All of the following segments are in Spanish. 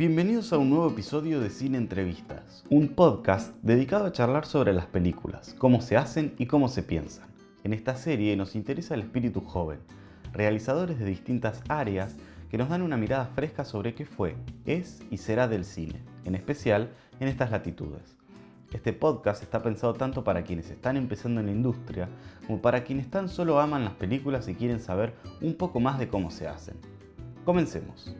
Bienvenidos a un nuevo episodio de Cine Entrevistas, un podcast dedicado a charlar sobre las películas, cómo se hacen y cómo se piensan. En esta serie nos interesa el espíritu joven, realizadores de distintas áreas que nos dan una mirada fresca sobre qué fue, es y será del cine, en especial en estas latitudes. Este podcast está pensado tanto para quienes están empezando en la industria como para quienes tan solo aman las películas y quieren saber un poco más de cómo se hacen. Comencemos.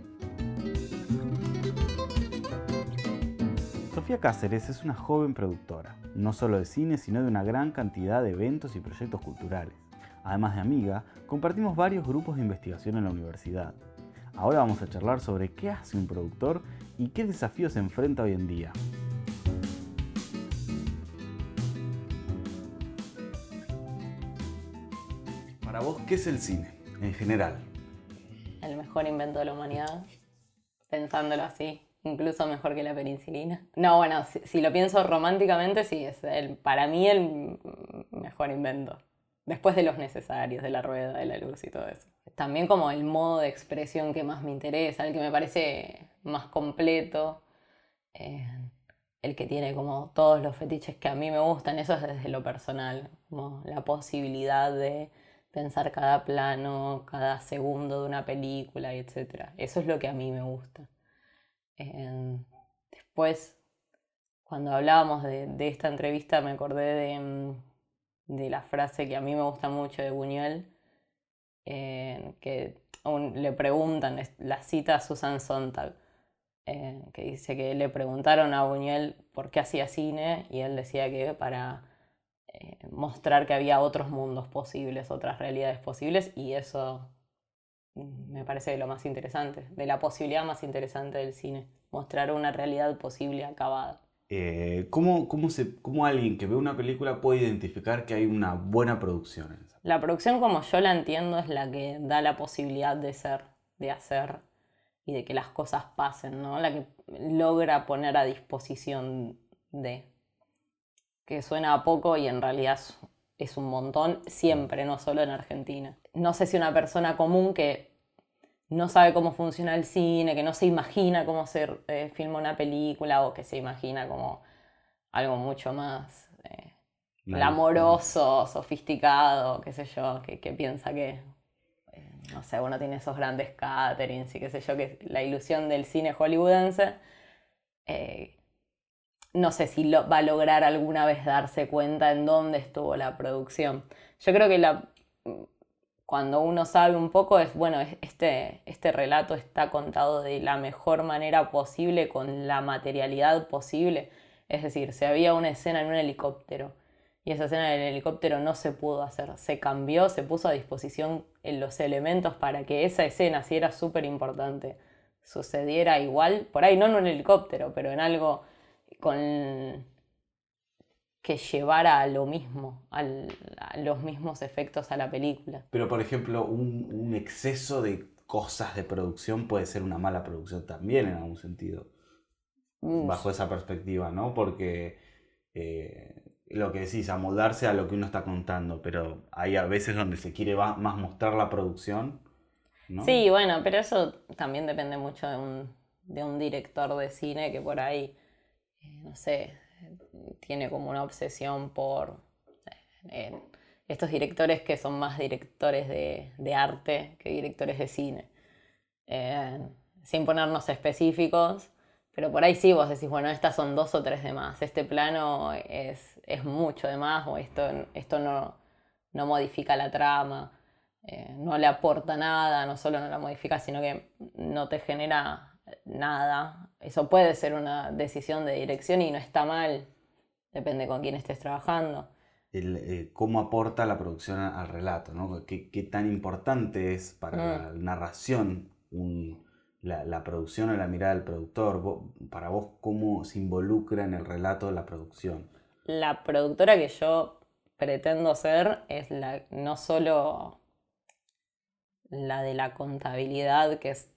Sofía Cáceres es una joven productora, no solo de cine, sino de una gran cantidad de eventos y proyectos culturales. Además de amiga, compartimos varios grupos de investigación en la universidad. Ahora vamos a charlar sobre qué hace un productor y qué desafíos se enfrenta hoy en día. Para vos, ¿qué es el cine en general? El mejor invento de la humanidad, pensándolo así, incluso mejor que la penicilina. No, bueno, si, lo pienso románticamente, sí, es el, para mí el mejor invento. Después de los necesarios, de la rueda, de la luz y todo eso. También como el modo de expresión que más me interesa, el que me parece más completo, eh, el que tiene como todos los fetiches que a mí me gustan, eso es desde lo personal, como la posibilidad de pensar cada plano, cada segundo de una película, etc. Eso es lo que a mí me gusta. Después, cuando hablábamos de, esta entrevista, me acordé mm, de, la frase que a mí me gusta mucho de Buñuel, que le preguntan, la cita a Susan Sontag, que dice que le preguntaron a Buñuel por qué hacía cine y él decía que para eh, mostrar que había otros mundos posibles, otras realidades posibles, y eso me parece lo más interesante, de la posibilidad más interesante del cine, mostrar una realidad posible acabada. Eh, ¿cómo, se, ¿Cómo alguien que ve una película puede identificar que hay una buena producción? En esa? La producción como yo la entiendo es la que da la posibilidad de ser, de hacer y de que las cosas pasen, ¿no? La que logra poner a disposición de que suena a poco y en realidad es un montón siempre, no solo en Argentina. No sé si una persona común que no sabe cómo funciona el cine, que no se imagina cómo se eh, filma una película o que se imagina como algo mucho más eh, glamoroso, sofisticado, qué sé yo, que, piensa que, eh, no sé, uno tiene esos grandes caterings y qué sé yo, que la ilusión del cine hollywoodense no sé si lo, va a lograr alguna vez darse cuenta en dónde estuvo la producción. Yo creo que la, cuando uno sabe un poco es, bueno, este, este relato está contado de la mejor manera posible, con la materialidad posible. Es decir, si había una escena en un helicóptero y esa escena del helicóptero no se pudo hacer, se cambió, se puso a disposición en los elementos para que esa escena, si era súper importante, sucediera igual, por ahí no en un helicóptero, pero en algo con que llevara a lo mismo, a los mismos efectos a la película. Pero por ejemplo, un, exceso de cosas de producción puede ser una mala producción también en algún sentido, mm. bajo esa perspectiva, ¿no? Porque eh, lo que decís, amoldarse a lo que uno está contando, pero hay a veces donde se quiere más mostrar la producción. ¿no? Sí, bueno, pero eso también depende mucho de un, de un director de cine que por ahí eh, no sé, tiene como una obsesión por eh, estos directores que son más directores de, arte que directores de cine. Eh, sin ponernos específicos, pero por ahí sí vos decís, bueno, estas son dos o tres de más, este plano es, mucho de más o esto, esto no, no modifica la trama, no le aporta nada, no solo no la modifica, sino que no te genera nada. Eso puede ser una decisión de dirección y no está mal, depende con quién estés trabajando. Eh, cómo aporta la producción al relato, ¿no? ¿Qué, tan importante es para la mm. narración la, producción o la mirada del productor? para vos, ¿cómo se involucra en el relato de la producción? La productora que yo pretendo ser es la, no solo la de la contabilidad, que es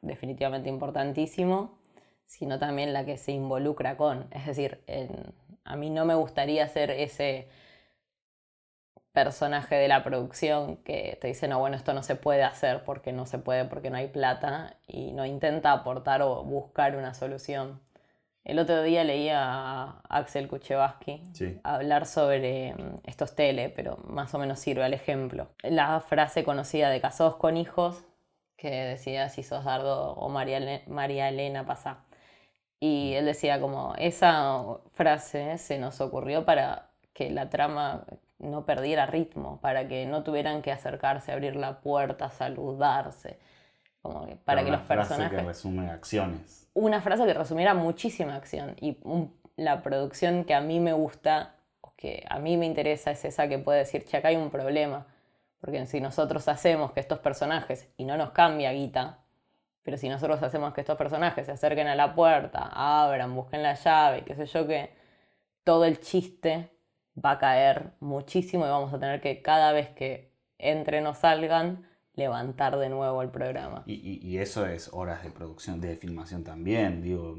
definitivamente importantísimo, sino también la que se involucra con. Es decir, a mí no me gustaría ser ese personaje de la producción que te dice, no, bueno, esto no se puede hacer porque no se puede, porque no hay plata, y no intenta aportar o buscar una solución. El otro día leía a Axel Kuchevaski hablar sobre mm, estos tele, pero más o menos sirve al ejemplo. La frase conocida de casados con hijos, que decía si sos Dardo o María, María Elena pasa. Y él decía como, esa frase se nos ocurrió para que la trama no perdiera ritmo, para que no tuvieran que acercarse, abrir la puerta, saludarse. Como para que los personajes. que resume acciones. Una frase que resumiera muchísima acción. Y la producción que a mí me gusta, o que a mí me interesa, es esa que puede decir, che, acá hay un problema. Porque si nosotros hacemos que estos personajes, y no nos cambia guita, pero si nosotros hacemos que estos personajes se acerquen a la puerta, abran, busquen la llave, qué sé yo qué, todo el chiste va a caer muchísimo y vamos a tener que cada vez que entren o salgan levantar de nuevo el programa. Y, eso es horas de producción, de filmación también, digo,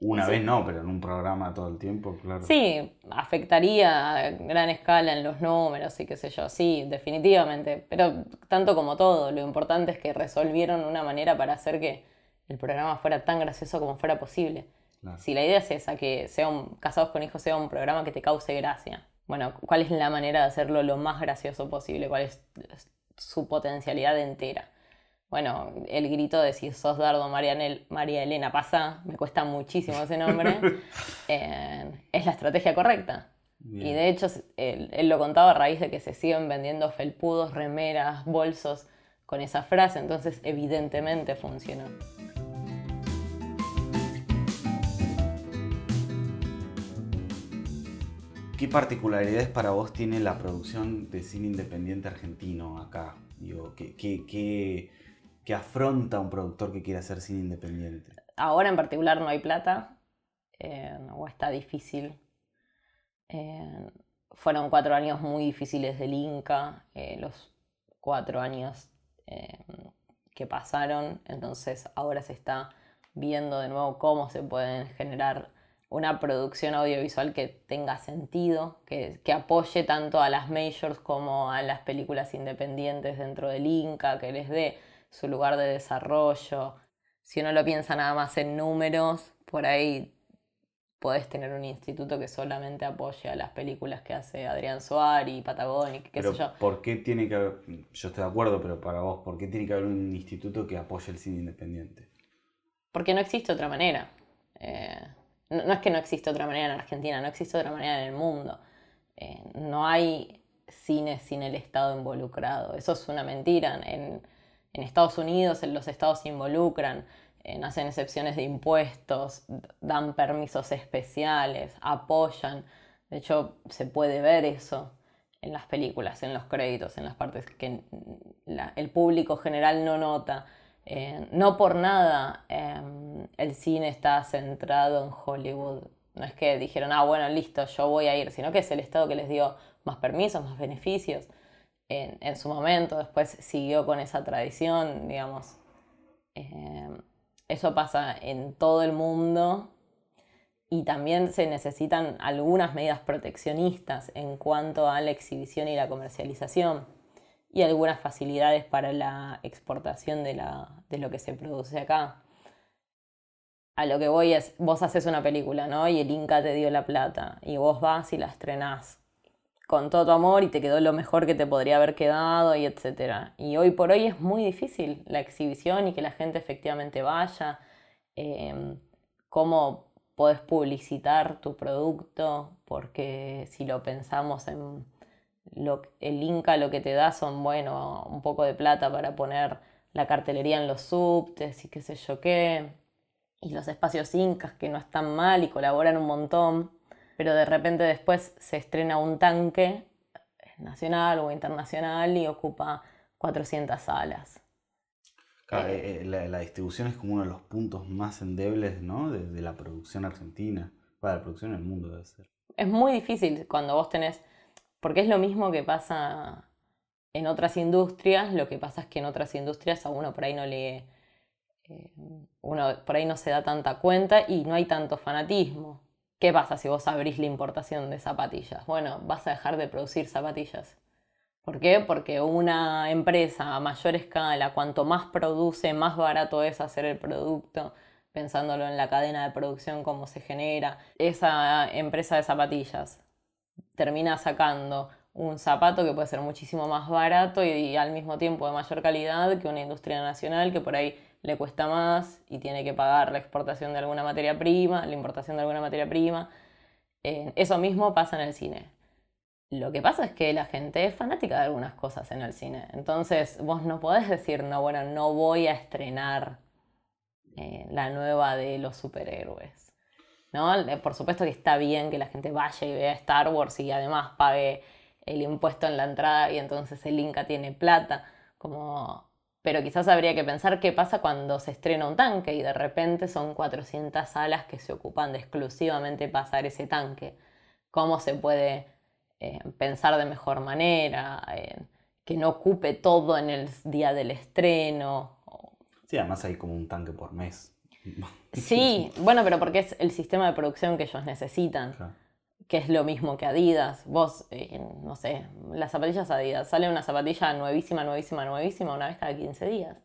una vez no, pero en un programa todo el tiempo, claro. Sí, afectaría a gran escala en los números y qué sé yo, sí, definitivamente, pero tanto como todo, lo importante es que resolvieron una manera para hacer que el programa fuera tan gracioso como fuera posible. Si la idea es esa, que sea un, Casados con Hijos sea un programa que te cause gracia. Bueno, ¿cuál es la manera de hacerlo lo más gracioso posible? ¿Cuál es su potencialidad entera? Bueno, el grito de si sos Dardo María, María Elena pasa, me cuesta muchísimo ese nombre, eh, es la estrategia correcta. Y de hecho, él, él, lo contaba a raíz de que se siguen vendiendo felpudos, remeras, bolsos con esa frase, entonces evidentemente funcionó. ¿Qué particularidades para vos tiene la producción de cine independiente argentino acá? Digo, ¿qué, afronta un productor que quiere hacer cine independiente? Ahora en particular no hay plata, eh, o está difícil. Eh, fueron cuatro años muy difíciles del Inca, eh, los cuatro años que pasaron, entonces ahora se está viendo de nuevo cómo se pueden generar una producción audiovisual que tenga sentido, que, apoye tanto a las majors como a las películas independientes dentro del Inca, que les dé su lugar de desarrollo. Si uno lo piensa nada más en números, por ahí podés tener un instituto que solamente apoye a las películas que hace Adrián Suárez y Patagonic, qué sé yo. ¿Por qué tiene que haber, yo estoy de acuerdo, pero para vos, ¿por qué tiene que haber un instituto que apoye el cine independiente? Porque no existe otra manera. Eh, no, es que no existe otra manera en Argentina, no existe otra manera en el mundo. Eh, no hay cine sin el Estado involucrado. Eso es una mentira. En, Estados Unidos los estados se involucran, eh, hacen excepciones de impuestos, dan permisos especiales, apoyan. De hecho, se puede ver eso en las películas, en los créditos, en las partes que el público general no nota. Eh, no por nada em, el cine está centrado en Hollywood. No es que dijeron, ah, bueno, listo, yo voy a ir, sino que es el Estado que les dio más permisos, más beneficios en, su momento. Después siguió con esa tradición, digamos. Em, eso pasa en todo el mundo y también se necesitan algunas medidas proteccionistas en cuanto a la exhibición y la comercialización y algunas facilidades para la exportación de, lo que se produce acá. A lo que voy es, vos haces una película, ¿no? Y el Inca te dio la plata y vos vas y la estrenás con todo tu amor y te quedó lo mejor que te podría haber quedado y etcétera. Y hoy por hoy es muy difícil la exhibición y que la gente efectivamente vaya. Em, cómo podés publicitar tu producto, porque si lo pensamos en el Inca lo que te da son, bueno, un poco de plata para poner la cartelería en los subtes y qué sé yo qué, y los espacios incas que no están mal y colaboran un montón, pero de repente después se estrena un tanque nacional o internacional y ocupa 400 salas. Eh, eh, la, distribución es como uno de los puntos más endebles ¿no? de, de la producción argentina, para la producción en el mundo debe ser. Es muy difícil cuando vos tenés porque es lo mismo que pasa en otras industrias, lo que pasa es que en otras industrias a uno por ahí no le... Eh, uno por ahí no se da tanta cuenta y no hay tanto fanatismo. ¿Qué pasa si vos abrís la importación de zapatillas? Bueno, vas a dejar de producir zapatillas. ¿Por qué? Porque una empresa a mayor escala, cuanto más produce, más barato es hacer el producto, pensándolo en la cadena de producción, cómo se genera. Esa empresa de zapatillas termina sacando un zapato que puede ser muchísimo más barato y, al mismo tiempo de mayor calidad que una industria nacional que por ahí le cuesta más y tiene que pagar la exportación de alguna materia prima, la importación de alguna materia prima. Eh, eso mismo pasa en el cine. Lo que pasa es que la gente es fanática de algunas cosas en el cine. Entonces vos no podés decir, no, bueno, no voy a estrenar eh, la nueva de los superhéroes. ¿No? Por supuesto que está bien que la gente vaya y vea Star Wars y además pague el impuesto en la entrada y entonces el Inca tiene plata. Como... Pero quizás habría que pensar qué pasa cuando se estrena un tanque y de repente son 400 salas que se ocupan de exclusivamente pasar ese tanque. ¿Cómo se puede pensar de mejor manera, que no ocupe todo en el día del estreno. Sí, además hay como un tanque por mes. Sí, bueno, pero porque es el sistema de producción que ellos necesitan, que es lo mismo que Adidas. Vos, eh, no sé, las zapatillas Adidas, sale una zapatilla nuevísima, nuevísima, nuevísima una vez cada 15 días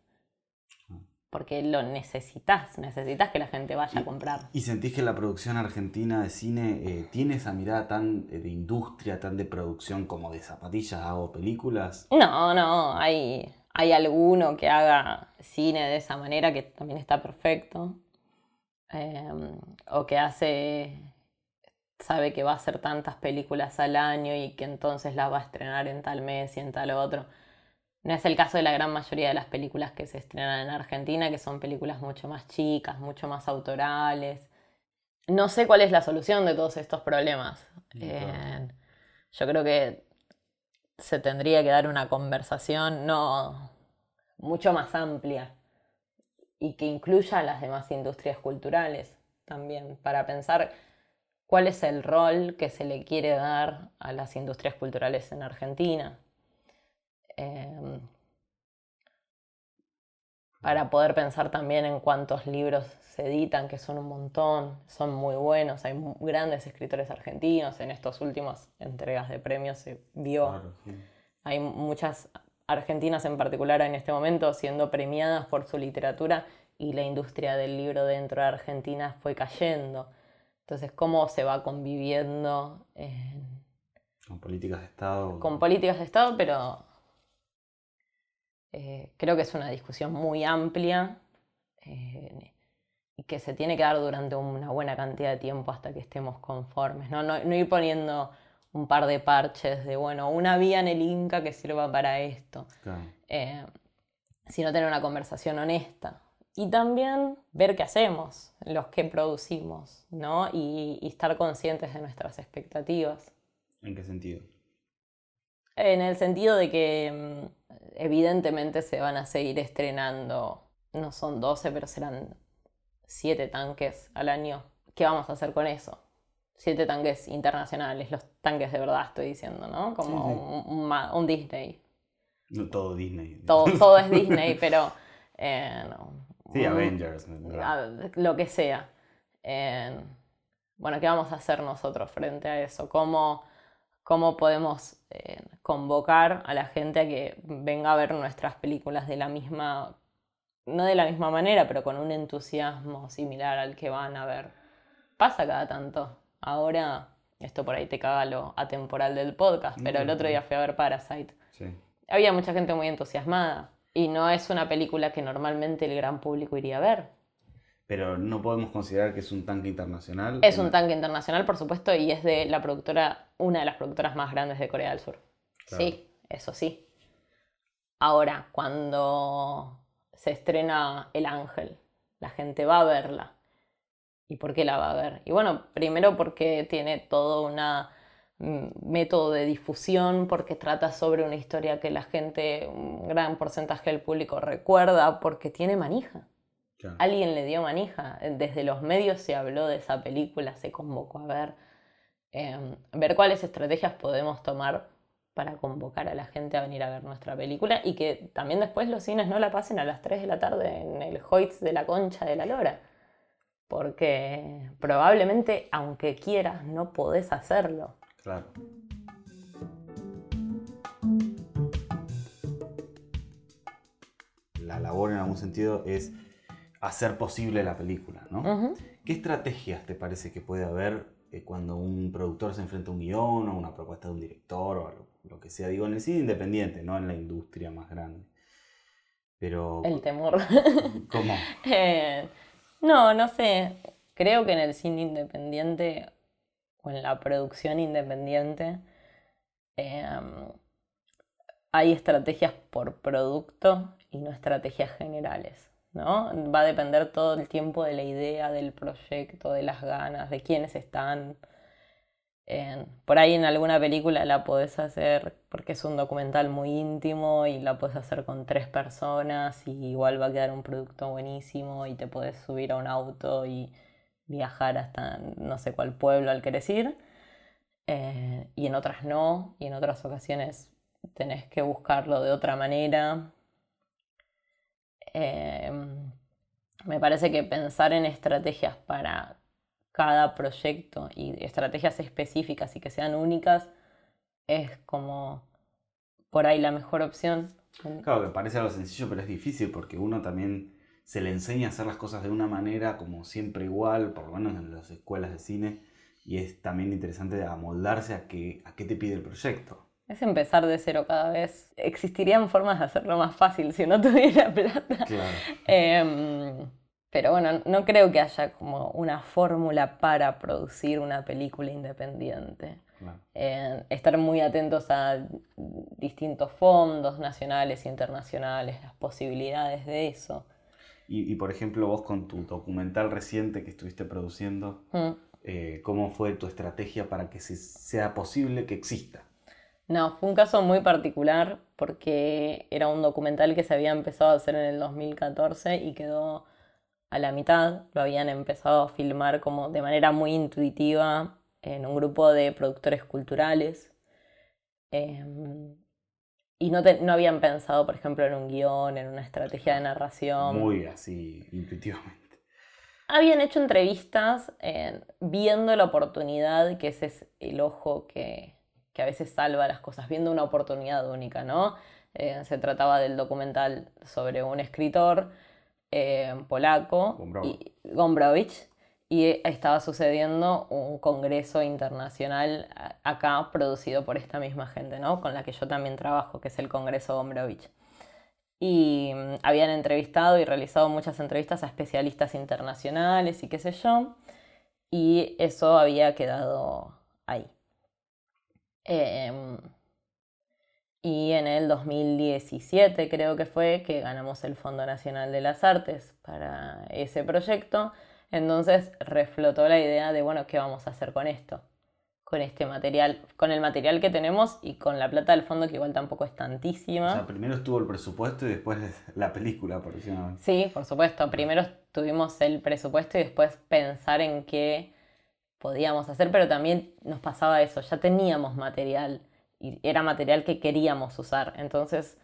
porque lo necesitas, necesitas que la gente vaya a comprar. ¿Y sentís que la producción argentina de cine eh, tiene esa mirada tan eh, de industria, tan de producción como de zapatillas o películas? No, no, hay, hay alguno que haga cine de esa manera que también está perfecto. Em, o que hace, sabe que va a hacer tantas películas al año y que entonces las va a estrenar en tal mes y en tal otro. No es el caso de la gran mayoría de las películas que se estrenan en Argentina, que son películas mucho más chicas, mucho más autorales. No sé cuál es la solución de todos estos problemas. Eh, yo creo que se tendría que dar una conversación no mucho más amplia y que incluya a las demás industrias culturales también, para pensar cuál es el rol que se le quiere dar a las industrias culturales en Argentina. Em, para poder pensar también en cuántos libros se editan, que son un montón, son muy buenos, hay grandes escritores argentinos, en estos últimos entregas de premios se vio, hay muchas argentinas en particular en este momento siendo premiadas por su literatura y la industria del libro dentro de Argentina fue cayendo. Entonces, ¿cómo se va conviviendo? con políticas de Estado. Con políticas de Estado, pero eh, creo que es una discusión muy amplia eh, y que se tiene que dar durante una buena cantidad de tiempo hasta que estemos conformes. No, no, ir poniendo un par de parches de, bueno, una vía en el Inca que sirva para esto, eh, sino tener una conversación honesta. Y también ver qué hacemos, los que producimos, ¿no? y estar conscientes de nuestras expectativas. ¿En qué sentido? En el sentido de que mm, evidentemente se van a seguir estrenando, no son 12, pero serán 7 tanques al año. ¿Qué vamos a hacer con eso? 7 tanques internacionales, los tanques de verdad estoy diciendo, ¿no? Como Un, Disney. No todo Disney. Todo, es Disney, pero... Eh, sí, Avengers. Lo que sea. Eh, bueno, ¿qué vamos a hacer nosotros frente a eso? ¿Cómo cómo podemos eh, convocar a la gente a que venga a ver nuestras películas de la misma, no de la misma manera, pero con un entusiasmo similar al que van a ver. Pasa cada tanto. Ahora, esto por ahí te caga lo atemporal del podcast, pero el otro día fui a ver Parasite. Había mucha gente muy entusiasmada y no es una película que normalmente el gran público iría a ver pero no podemos considerar que es un tanque internacional. Es un tanque internacional, por supuesto, y es de la productora, una de las productoras más grandes de Corea del Sur. Sí, eso sí. Ahora, cuando se estrena El Ángel, la gente va a verla. ¿Y por qué la va a ver? Y bueno, primero porque tiene todo un mm, método de difusión, porque trata sobre una historia que la gente, un gran porcentaje del público recuerda, porque tiene manija. Alguien le dio manija. Desde los medios se habló de esa película, se convocó a ver, em, ver cuáles estrategias podemos tomar para convocar a la gente a venir a ver nuestra película y que también después los cines no la pasen a las 3 de la tarde en el Hoyts de la Concha de la Lora. Porque probablemente, aunque quieras, no podés hacerlo. Claro. La labor en algún sentido es hacer posible la película, ¿no? ¿Qué estrategias te parece que puede haber eh, cuando un productor se enfrenta a un guion o una propuesta de un director o lo, que sea? Digo, en el cine independiente, no en la industria más grande. Pero... El temor. ¿Cómo? Eh, no, no sé. Creo que en el cine independiente o en la producción independiente em, hay estrategias por producto y no estrategias generales. ¿No? Va a depender todo el tiempo de la idea, del proyecto, de las ganas, de quiénes están. por ahí en alguna película la podés hacer porque es un documental muy íntimo y la puedes hacer con tres personas y igual va a quedar un producto buenísimo y te podés subir a un auto y viajar hasta no sé cuál pueblo al querés ir. Eh, y en otras no, y en otras ocasiones tenés que buscarlo de otra manera Em, me parece que pensar en estrategias para cada proyecto y estrategias específicas y que sean únicas es como por ahí la mejor opción. Claro, que parece algo sencillo, pero es difícil porque uno también se le enseña a hacer las cosas de una manera como siempre igual, por lo menos en las escuelas de cine, y es también interesante amoldarse a, a qué te pide el proyecto. Es empezar de cero cada vez. Existirían formas de hacerlo más fácil si no tuviera plata. Claro. Em, pero bueno, no creo que haya como una fórmula para producir una película independiente. Estar muy atentos a distintos fondos nacionales e internacionales, las posibilidades de eso. Y, por ejemplo, vos con tu documental reciente que estuviste produciendo, mm. eh, ¿cómo fue tu estrategia para que sea posible que exista? No, fue un caso muy particular porque era un documental que se había empezado a hacer en el 2014 y quedó a la mitad. Lo habían empezado a filmar como de manera muy intuitiva en un grupo de productores culturales. Em, y no, no, habían pensado, por ejemplo, en un guion, en una estrategia de narración. Muy así, intuitivamente. Habían hecho entrevistas viendo la oportunidad, que ese es el ojo que, que a veces salva las cosas, viendo una oportunidad única, ¿no? Eh, se trataba del documental sobre un escritor eh, polaco, Gombrowicz, y, y estaba sucediendo un congreso internacional acá producido por esta misma gente, ¿no? Con la que yo también trabajo, que es el Congreso Gombrowicz. Y mm, habían entrevistado y realizado muchas entrevistas a especialistas internacionales y qué sé yo, y eso había quedado ahí. Em, y en el 2017 creo que fue que ganamos el Fondo Nacional de las Artes para ese proyecto. Entonces reflotó la idea de, bueno, ¿qué vamos a hacer con esto? Con este material, con el material que tenemos y con la plata del fondo que igual tampoco es tantísima. O sea, primero estuvo el presupuesto y después la película, por decirlo Sí, por supuesto. Primero tuvimos el presupuesto y después pensar en qué podíamos hacer, pero también nos pasaba eso, ya teníamos material y era material que queríamos usar, entonces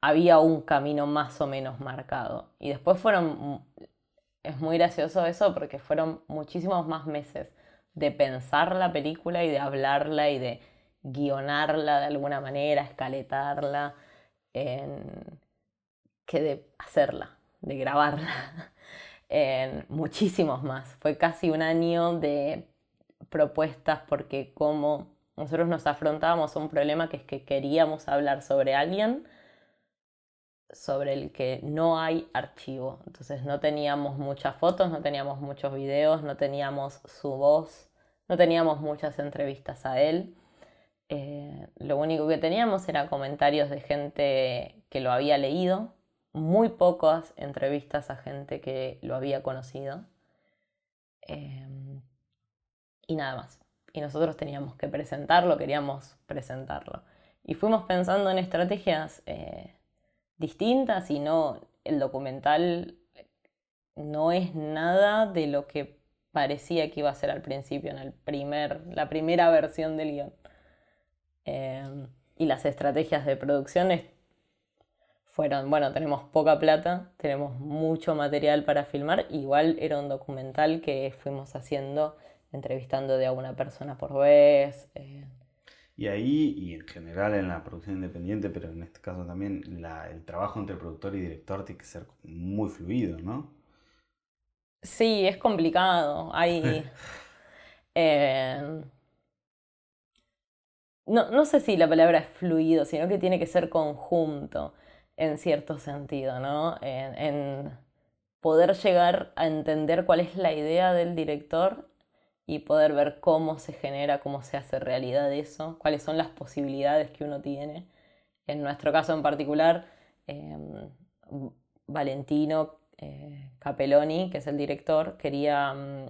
había un camino más o menos marcado. Y después fueron, es muy gracioso eso porque fueron muchísimos más meses de pensar la película y de hablarla y de guionarla de alguna manera, escaletarla, que de hacerla, de grabarla. En muchísimos más. Fue casi un año de propuestas porque como nosotros nos afrontábamos un problema que es que queríamos hablar sobre alguien sobre el que no hay archivo. Entonces no teníamos muchas fotos, no teníamos muchos videos, no teníamos su voz, no teníamos muchas entrevistas a él. Eh, lo único que teníamos era comentarios de gente que lo había leído, muy pocas entrevistas a gente que lo había conocido. Eh, y nada más. Y nosotros teníamos que presentarlo, queríamos presentarlo. Y fuimos pensando en estrategias eh, distintas y no, el documental no es nada de lo que parecía que iba a ser al principio, en el primer, la primera versión del guion. Em, y las estrategias de producción fueron, bueno, tenemos poca plata, tenemos mucho material para filmar, igual era un documental que fuimos haciendo entrevistando de a una persona por vez. Eh. Y ahí, y en general en la producción independiente, pero en este caso también, el trabajo entre productor y director tiene que ser muy fluido, ¿no? Sí, es complicado. Hay. Eh, no, sé si la palabra es fluido, sino que tiene que ser conjunto en cierto sentido, ¿no? en poder llegar a entender cuál es la idea del director y poder ver cómo se genera, cómo se hace realidad eso, cuáles son las posibilidades que uno tiene. En nuestro caso en particular, em, Valentino eh, Capelloni, que es el director, quería, mm,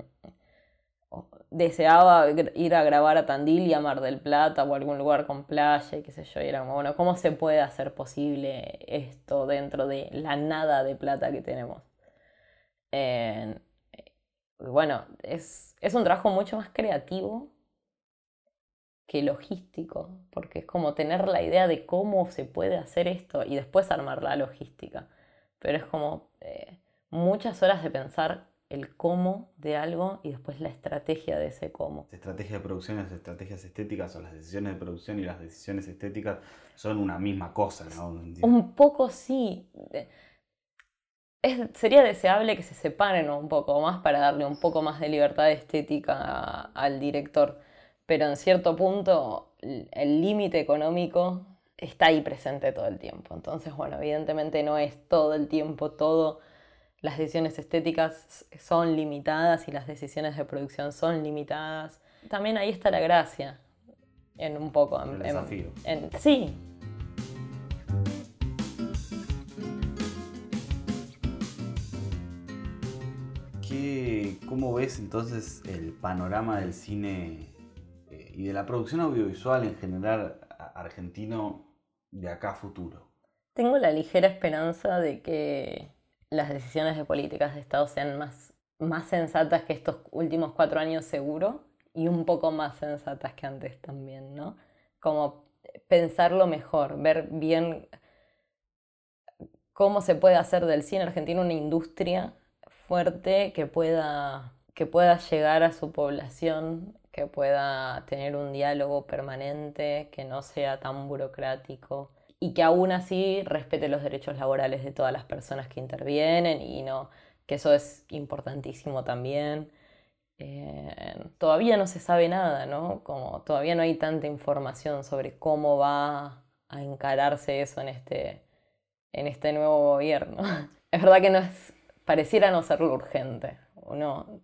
deseaba ir a grabar a Tandil y a Mar del Plata o algún lugar con playa y qué sé yo, y era como, bueno, ¿cómo se puede hacer posible esto dentro de la nada de plata que tenemos? Bueno, es, un trabajo mucho más creativo que logístico, porque es como tener la idea de cómo se puede hacer esto y después armar la logística. Pero es como eh, muchas horas de pensar el cómo de algo y después la estrategia de ese cómo. Estrategia de producción, las estrategias estéticas o las decisiones de producción y las decisiones estéticas son una misma cosa, ¿no? Un poco sí sería deseable que se separen un poco más para darle un poco más de libertad estética al director, pero en cierto punto el límite económico está ahí presente todo el tiempo. Entonces, bueno, evidentemente no es todo el tiempo todo. Las decisiones estéticas son limitadas y las decisiones de producción son limitadas. También ahí está la gracia, en un poco. el desafío. sí, ¿Cómo ves entonces el panorama del cine eh, y de la producción audiovisual en general argentino de acá a futuro? Tengo la ligera esperanza de que las decisiones de políticas de Estado sean más, más sensatas que estos últimos cuatro años seguro y un poco más sensatas que antes también, ¿no? Como pensarlo mejor, ver bien cómo se puede hacer del cine argentino una industria fuerte que pueda, que pueda llegar a su población, que pueda tener un diálogo permanente, que no sea tan burocrático y que aún así respete los derechos laborales de todas las personas que intervienen y no, que eso es importantísimo también. Eh, todavía no se sabe nada, ¿no? Como todavía no hay tanta información sobre cómo va a encararse eso en este, en este nuevo gobierno. Es verdad que no es pareciera no ser lo urgente. Uno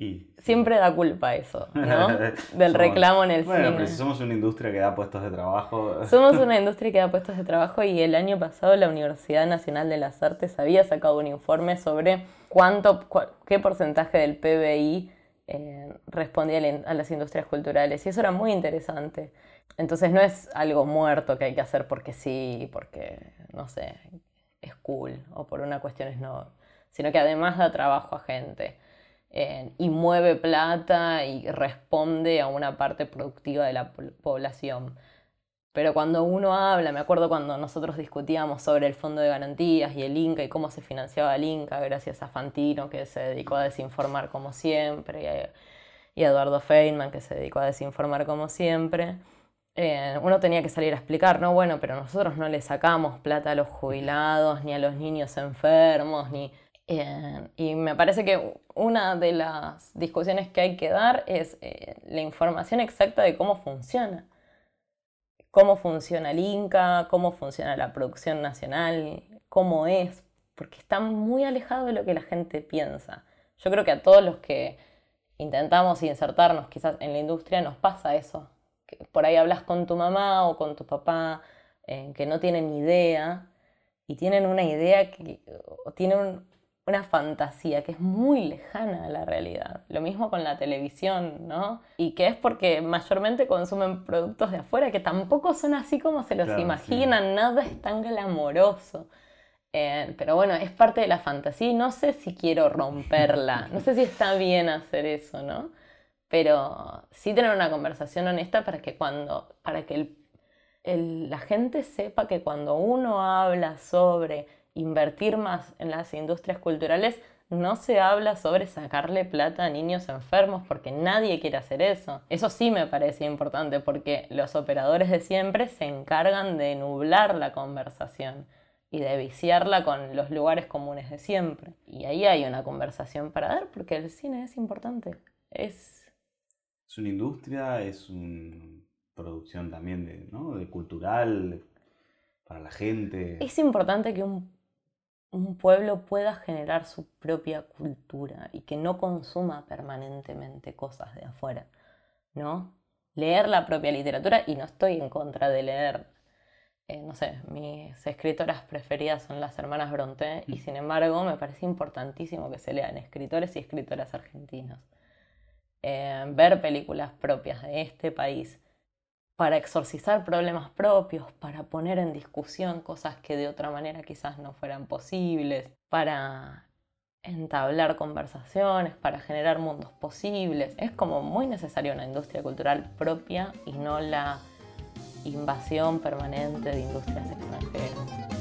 y, siempre da culpa eso, ¿no? Del reclamo en el bueno, cine. Pero si somos una industria que da puestos de trabajo. Somos una industria que da puestos de trabajo y el año pasado la Universidad Nacional de las Artes había sacado un informe sobre cuánto, qué porcentaje del PBI eh, respondía a las industrias culturales y eso era muy interesante. Entonces no es algo muerto que hay que hacer porque sí, porque, no sé, es cool o por una cuestión es no sino que además da trabajo a gente eh, y mueve plata y responde a una parte productiva de la población. Pero cuando uno habla, me acuerdo cuando nosotros discutíamos sobre el Fondo de Garantías y el Inca y cómo se financiaba el Inca gracias a Fantino, que se dedicó a desinformar como siempre, y a, Eduardo Feynman, que se dedicó a desinformar como siempre. Eh, uno tenía que salir a explicar, no, bueno, pero nosotros no le sacamos plata a los jubilados, ni a los niños enfermos, ni eh, y me parece que una de las discusiones que hay que dar es eh, la información exacta de cómo funciona. Cómo funciona el Inca, cómo funciona la producción nacional, cómo es, porque está muy alejado de lo que la gente piensa. Yo creo que a todos los que intentamos insertarnos quizás en la industria nos pasa eso. Por ahí hablas con tu mamá o con tu papá eh, que no tienen idea y tienen una idea que, o tienen una fantasía que es muy lejana a la realidad. Lo mismo con la televisión, ¿no? Y que es porque mayormente consumen productos de afuera que tampoco son así como se los imaginan, nada es tan glamoroso. Eh, pero bueno, es parte de la fantasía y no sé si quiero romperla, no sé si está bien hacer eso, ¿no? Pero sí tener una conversación honesta para que cuando, para que la gente sepa que cuando uno habla sobre invertir más en las industrias culturales, no se habla sobre sacarle plata a niños enfermos porque nadie quiere hacer eso. Eso sí me parece importante porque los operadores de siempre se encargan de nublar la conversación y de viciarla con los lugares comunes de siempre. Y ahí hay una conversación para dar porque el cine es importante. Es, es una industria, es una producción también de, ¿no? de cultural para la gente. Es importante que un un pueblo pueda generar su propia cultura y que no consuma permanentemente cosas de afuera, ¿no? Leer la propia literatura, y no estoy en contra de leer, eh, no sé, mis escritoras preferidas son las hermanas Bronte, y mm. sin embargo me parece importantísimo que se lean escritores y escritoras argentinos. Eh, ver películas propias de este país, para exorcizar problemas propios, para poner en discusión cosas que de otra manera quizás no fueran posibles, para entablar conversaciones, para generar mundos posibles. Es como muy necesaria una industria cultural propia y no la invasión permanente de industrias extranjeras.